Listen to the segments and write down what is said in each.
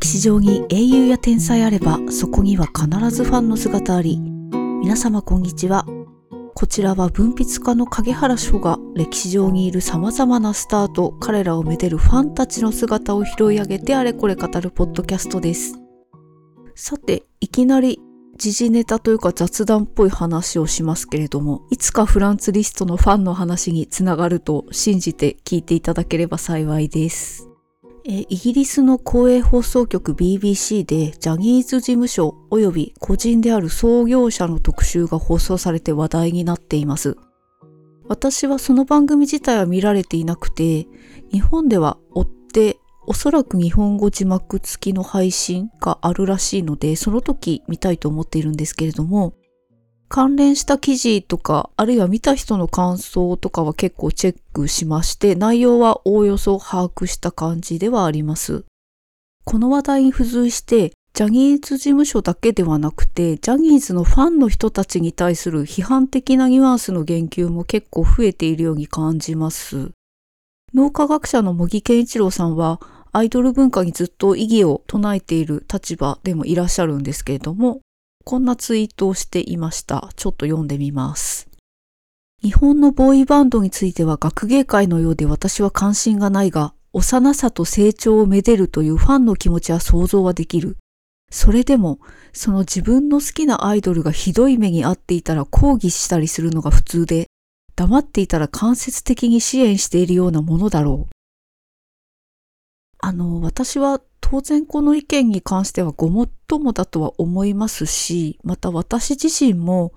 歴史上に英雄や天才あればそこには必ずファンの姿あり。皆様こんにちは。こちらは文筆家の影原翔が歴史上にいる様々なスターと彼らをめでるファンたちの姿を拾い上げてあれこれ語るポッドキャストです。さていきなり時事ネタというか雑談っぽい話をしますけれども、いつかフランツリストのファンの話につながると信じて聞いていただければ幸いです。えイギリスの公営放送局 BBC でジャニーズ事務所及び個人である創業者の特集が放送されて話題になっています。私はその番組自体は見られていなくて、日本では追っておそらく日本語字幕付きの配信があるらしいので、その時見たいと思っているんですけれども、関連した記事とか、あるいは見た人の感想とかは結構チェックしまして、内容はおおよそ把握した感じではあります。この話題に付随して、ジャニーズ事務所だけではなくて、ジャニーズのファンの人たちに対する批判的なニュアンスの言及も結構増えているように感じます。脳科学者の茂木健一郎さんは、アイドル文化にずっと異議を唱えている立場でもいらっしゃるんですけれども、こんなツイートをしていました。ちょっと読んでみます。日本のボーイバンドについては学芸会のようで私は関心がないが、幼さと成長をめでるというファンの気持ちは想像はできる。それでも、その自分の好きなアイドルがひどい目に遭っていたら抗議したりするのが普通で、黙っていたら間接的に支援しているようなものだろう。あの、私は当然この意見に関してはごもっともだとは思いますし、また私自身も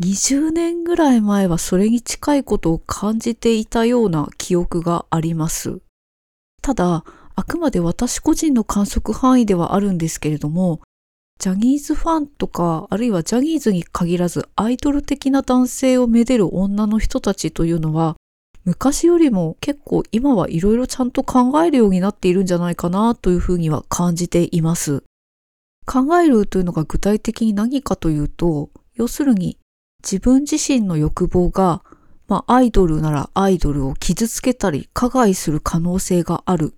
20年ぐらい前はそれに近いことを感じていたような記憶があります。ただ、あくまで私個人の観測範囲ではあるんですけれども、ジャニーズファンとか、あるいはジャニーズに限らずアイドル的な男性をめでる女の人たちというのは、昔よりも結構今はいろいろちゃんと考えるようになっているんじゃないかなというふうには感じています。考えるというのが具体的に何かというと、要するに自分自身の欲望が、まあアイドルならアイドルを傷つけたり加害する可能性がある。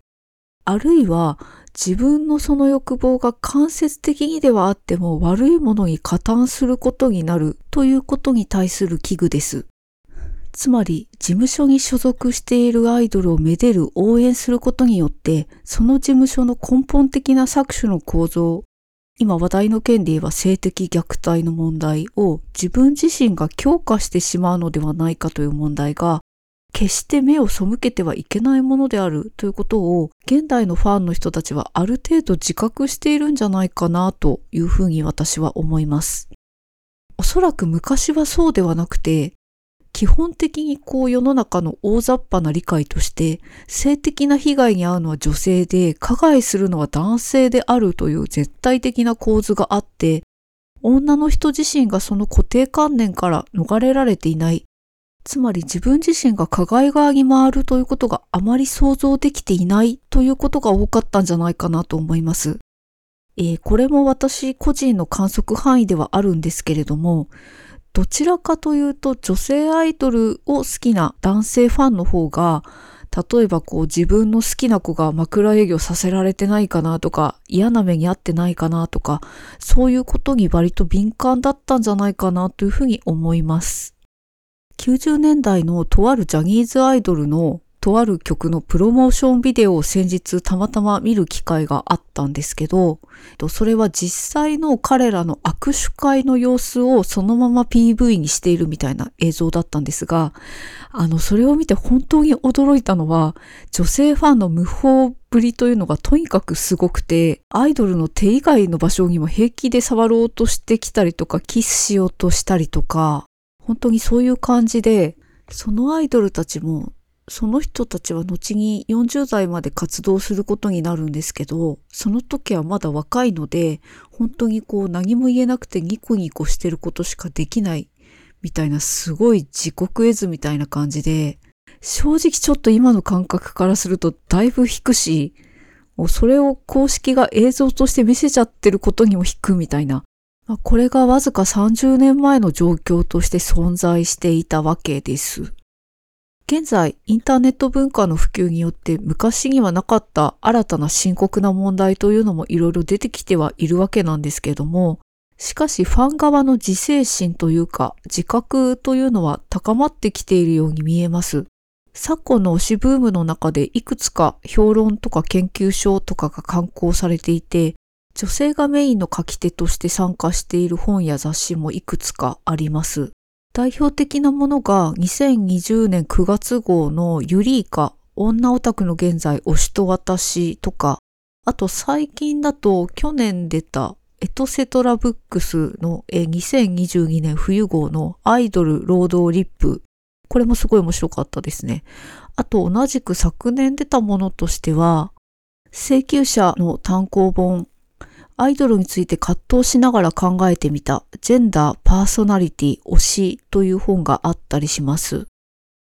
あるいは自分のその欲望が間接的にではあっても悪いものに加担することになるということに対する危惧です。つまり事務所に所属しているアイドルをめでる応援することによってその事務所の根本的な搾取の構造今話題の件で言えば性的虐待の問題を自分自身が強化してしまうのではないかという問題が決して目を背けてはいけないものであるということを現代のファンの人たちはある程度自覚しているんじゃないかなというふうに私は思います。おそらく昔はそうではなくて基本的にこう世の中の大雑把な理解として性的な被害に遭うのは女性で加害するのは男性であるという絶対的な構図があって女の人自身がその固定観念から逃れられていないつまり自分自身が加害側に回るということがあまり想像できていないということが多かったんじゃないかなと思います。えー、これも私個人の観測範囲ではあるんですけれども、どちらかというと女性アイドルを好きな男性ファンの方が例えばこう自分の好きな子が枕営業させられてないかなとか嫌な目に遭ってないかなとかそういうことに割と敏感だったんじゃないかなというふうに思います。90年代のとあるジャニーズアイドルのとある曲のプロモーションビデオを先日たまたま見る機会があったんですけど、それは実際の彼らの握手会の様子をそのまま PV にしているみたいな映像だったんですが、あの、それを見て本当に驚いたのは、女性ファンの無法ぶりというのがとにかくすごくて、アイドルの手以外の場所にも平気で触ろうとしてきたりとか、キスしようとしたりとか、本当にそういう感じで、そのアイドルたちもその人たちは後に40代まで活動することになるんですけど、その時はまだ若いので、本当にこう何も言えなくてニコニコしてることしかできないみたいなすごい自国絵図みたいな感じで、正直ちょっと今の感覚からするとだいぶ引くし、それを公式が映像として見せちゃってることにも引くみたいな。これがわずか30年前の状況として存在していたわけです。現在、インターネット文化の普及によって昔にはなかった新たな深刻な問題というのもいろいろ出てきてはいるわけなんですけれども、しかしファン側の自制心というか自覚というのは高まってきているように見えます。昨今の推しブームの中でいくつか評論とか研究書とかが刊行されていて、女性がメインの書き手として参加している本や雑誌もいくつかあります。代表的なものが2020年9月号のユリーカ、女オタクの現在推しと私とか、あと最近だと去年出たエトセトラブックスの2022年冬号のアイドル労働リップ。これもすごい面白かったですね。あと同じく昨年出たものとしては、請求者の単行本アイドルについて葛藤しながら考えてみたジェンダー、パーソナリティ、推しという本があったりします。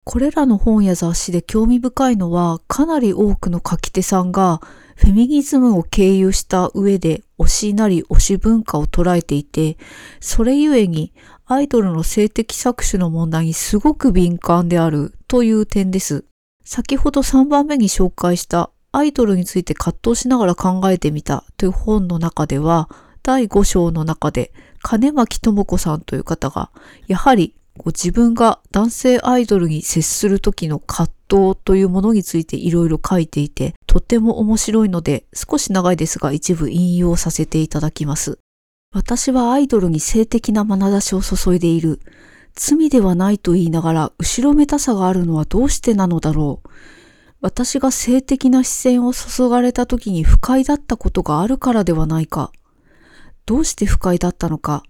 これらの本や雑誌で興味深いのはかなり多くの書き手さんがフェミニズムを経由した上で推しなり推し文化を捉えていて、それゆえにアイドルの性的搾取の問題にすごく敏感であるという点です。先ほど3番目に紹介したアイドルについて葛藤しながら考えてみたという本の中では、第5章の中で金巻智子さんという方が、やはり自分が男性アイドルに接する時の葛藤というものについていろいろ書いていて、とても面白いので、少し長いですが一部引用させていただきます。私はアイドルに性的な眼差しを注いでいる。罪ではないと言いながら後ろめたさがあるのはどうしてなのだろう。私が性的な視線を注がれた時に不快だったことがあるからではないか。どうして不快だったのか。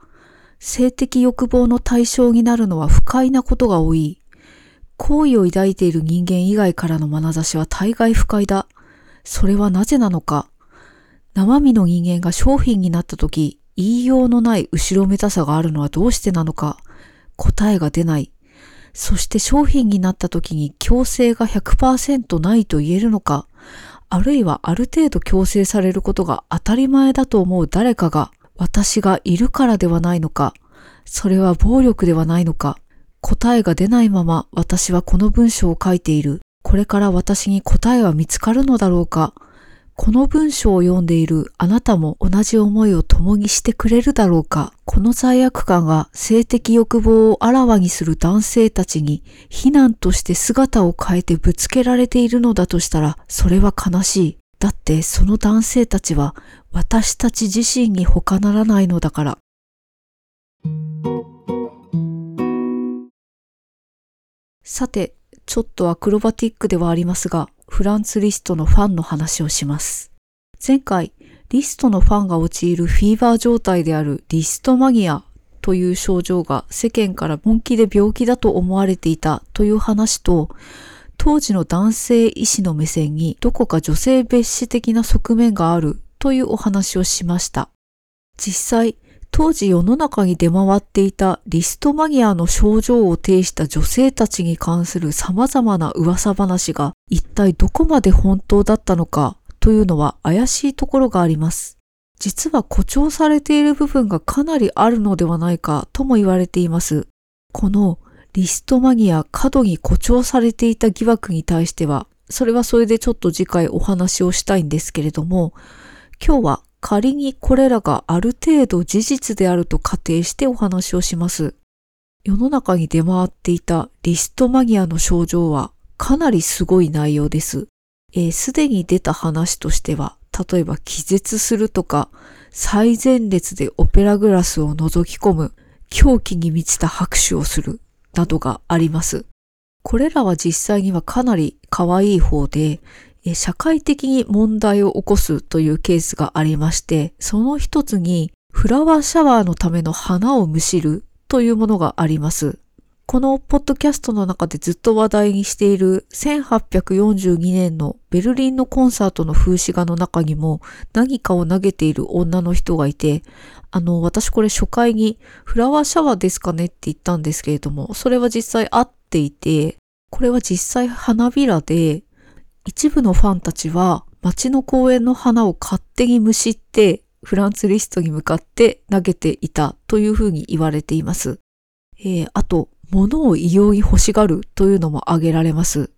性的欲望の対象になるのは不快なことが多い。好意を抱いている人間以外からの眼差しは大概不快だ。それはなぜなのか。生身の人間が商品になった時、言いようのない後ろめたさがあるのはどうしてなのか。答えが出ない。そして商品になった時に強制が100%ないと言えるのか、あるいはある程度強制されることが当たり前だと思う誰かが私がいるからではないのか、それは暴力ではないのか、答えが出ないまま私はこの文章を書いている。これから私に答えは見つかるのだろうか。この文章を読んでいるあなたも同じ思いを共にしてくれるだろうか？この罪悪感が性的欲望をあらわにする男性たちに非難として姿を変えてぶつけられているのだとしたらそれは悲しい。だってその男性たちは私たち自身に他ならないのだから。さて、ちょっとアクロバティックではありますが、フランツ・リストのファンの話をします。前回、リストのファンが陥るフィーバー状態であるリストマギアという症状が世間から本気で病気だと思われていたという話と、当時の男性医師の目線にどこか女性蔑視的な側面があるというお話をしました。実際、当時世の中に出回っていたリストマギアの症状を呈した女性たちに関する様々な噂話が一体どこまで本当だったのかというのは怪しいところがあります。実は誇張されている部分がかなりあるのではないかとも言われています。このリストマギア過度に誇張されていた疑惑に対しては、それはそれでちょっと次回お話をしたいんですけれども、今日は仮にこれらがある程度事実であると仮定してお話をします。世の中に出回っていたリストマギアの症状はかなりすごい内容です。す、で、に出た話としては、例えば気絶するとか、最前列でオペラグラスを覗き込む、狂気に満ちた拍手をする、などがあります。これらは実際にはかなり可愛い方で、社会的に問題を起こすというケースがありまして、その一つにフラワーシャワーのための花をむしるというものがあります。このポッドキャストの中でずっと話題にしている1842年のベルリンのコンサートの風刺画の中にも何かを投げている女の人がいて、あの、私これ初回にフラワーシャワーですかねって言ったんですけれども、それは実際合っていて、これは実際花びらで、一部のファンたちは街の公園の花を勝手にむしってフランツリストに向かって投げていたというふうに言われています。えー、あと、物を異様に欲しがるというのも挙げられます。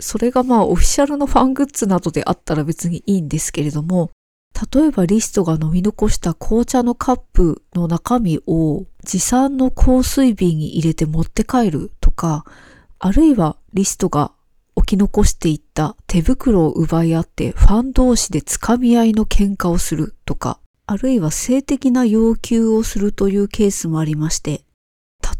それがまあオフィシャルのファングッズなどであったら別にいいんですけれども、例えばリストが飲み残した紅茶のカップの中身を持参の香水瓶に入れて持って帰るとか、あるいはリストが置き残していった手袋を奪い合ってファン同士でつかみ合いの喧嘩をするとか、あるいは性的な要求をするというケースもありまして、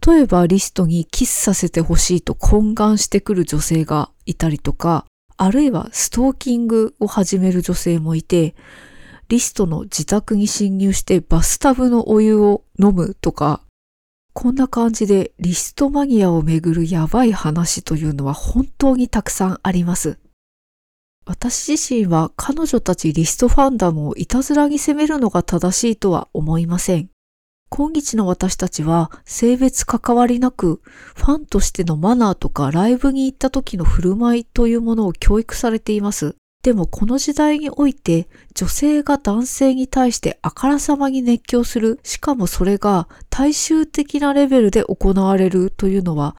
例えばリストにキスさせてほしいと懇願してくる女性がいたりとか、あるいはストーキングを始める女性もいて、リストの自宅に侵入してバスタブのお湯を飲むとか、こんな感じでリストマニアをめぐるやばい話というのは本当にたくさんあります。私自身は彼女たちリストファンダムをいたずらに責めるのが正しいとは思いません。今日の私たちは性別関わりなくファンとしてのマナーとかライブに行った時の振る舞いというものを教育されています。でもこの時代において女性が男性に対してあからさまに熱狂する、しかもそれが大衆的なレベルで行われるというのは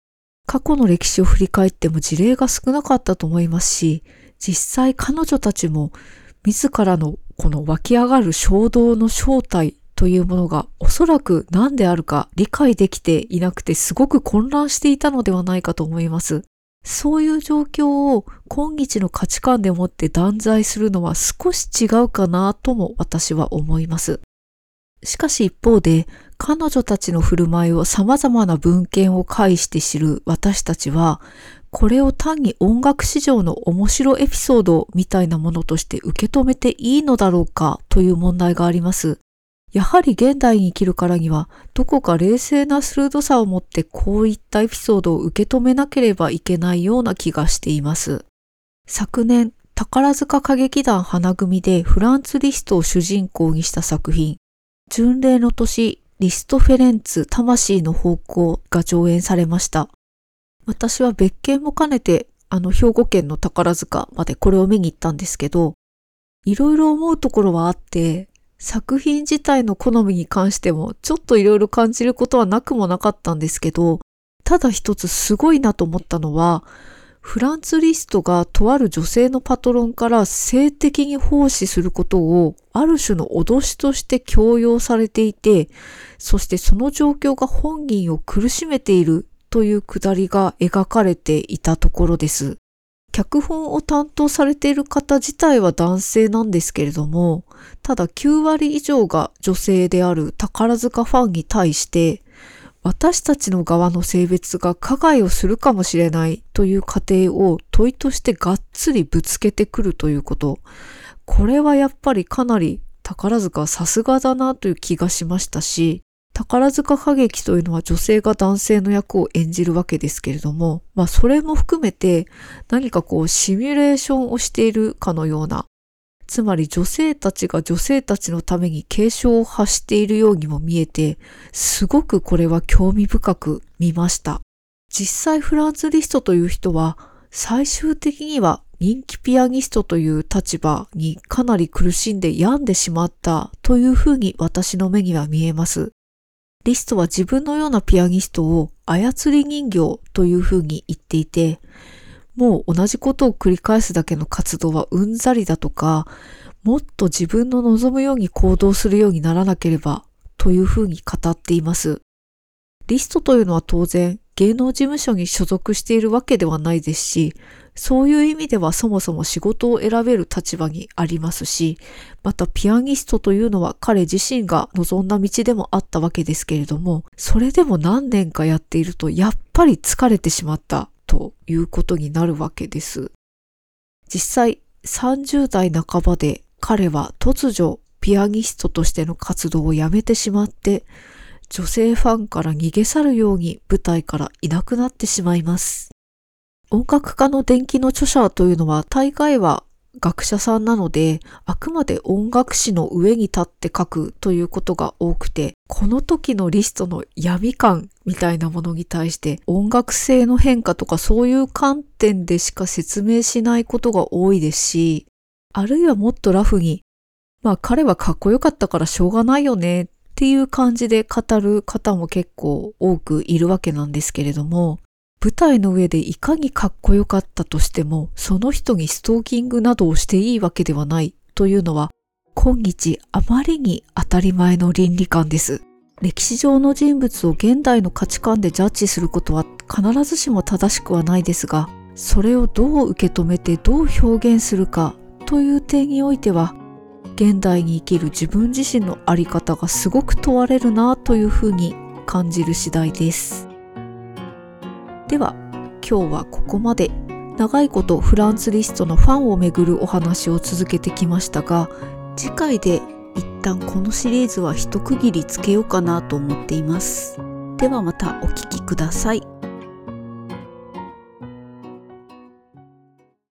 過去の歴史を振り返っても事例が少なかったと思いますし、実際彼女たちも自らのこの湧き上がる衝動の正体というものがおそらく何であるか理解できていなくてすごく混乱していたのではないかと思います。そういう状況を今日の価値観でもって断罪するのは少し違うかなとも私は思います。しかし一方で彼女たちの振る舞いを様々な文献を介して知る私たちはこれを単に音楽史上の面白エピソードみたいなものとして受け止めていいのだろうかという問題があります。やはり現代に生きるからには、どこか冷静な鋭さを持ってこういったエピソードを受け止めなければいけないような気がしています。昨年、宝塚歌劇団花組でフランツ・リストを主人公にした作品、巡礼の年、リストフェレンツ魂の方向が上演されました。私は別件も兼ねて、あの兵庫県の宝塚までこれを見に行ったんですけど、いろいろ思うところはあって、作品自体の好みに関してもちょっといろいろ感じることはなくもなかったんですけど、ただ一つすごいなと思ったのは、フランツ・リストがとある女性のパトロンから性的に奉仕することをある種の脅しとして強要されていて、そしてその状況が本人を苦しめているというくだりが描かれていたところです。脚本を担当されている方自体は男性なんですけれども、ただ9割以上が女性である宝塚ファンに対して、私たちの側の性別が加害をするかもしれないという過程を問いとしてがっつりぶつけてくるということ。これはやっぱりかなり宝塚さすがだなという気がしましたし、宝塚歌劇というのは女性が男性の役を演じるわけですけれども、まあそれも含めて何かこうシミュレーションをしているかのような、つまり女性たちが女性たちのために警鐘を発しているようにも見えて、すごくこれは興味深く見ました。実際フランツ・リストという人は最終的には人気ピアニストという立場にかなり苦しんで病んでしまったというふうに私の目には見えます。リストは自分のようなピアニストを操り人形というふうに言っていて、もう同じことを繰り返すだけの活動はうんざりだとか、もっと自分の望むように行動するようにならなければというふうに語っています。リストというのは当然芸能事務所に所属しているわけではないですし、そういう意味ではそもそも仕事を選べる立場にありますし、またピアニストというのは彼自身が望んだ道でもあったわけですけれども、それでも何年かやっているとやっぱり疲れてしまったということになるわけです。実際30代半ばで彼は突如ピアニストとしての活動をやめてしまって、女性ファンから逃げ去るように舞台からいなくなってしまいます。音楽家の伝記の著者というのは大概は学者さんなので、あくまで音楽史の上に立って書くということが多くて、この時のリストの闇感みたいなものに対して音楽性の変化とかそういう観点でしか説明しないことが多いですし、あるいはもっとラフに、まあ彼はかっこよかったからしょうがないよねっていう感じで語る方も結構多くいるわけなんですけれども、舞台の上でいかにかっこよかったとしても、その人にストーキングなどをしていいわけではないというのは、今日あまりに当たり前の倫理観です。歴史上の人物を現代の価値観でジャッジすることは必ずしも正しくはないですが、それをどう受け止めてどう表現するかという点においては、現代に生きる自分自身の在り方がすごく問われるなというふうに感じる次第です。では、今日はここまで。長いことフランツリストのファンをめぐるお話を続けてきましたが、次回で一旦このシリーズは一区切りつけようかなと思っています。ではまたお聴きください。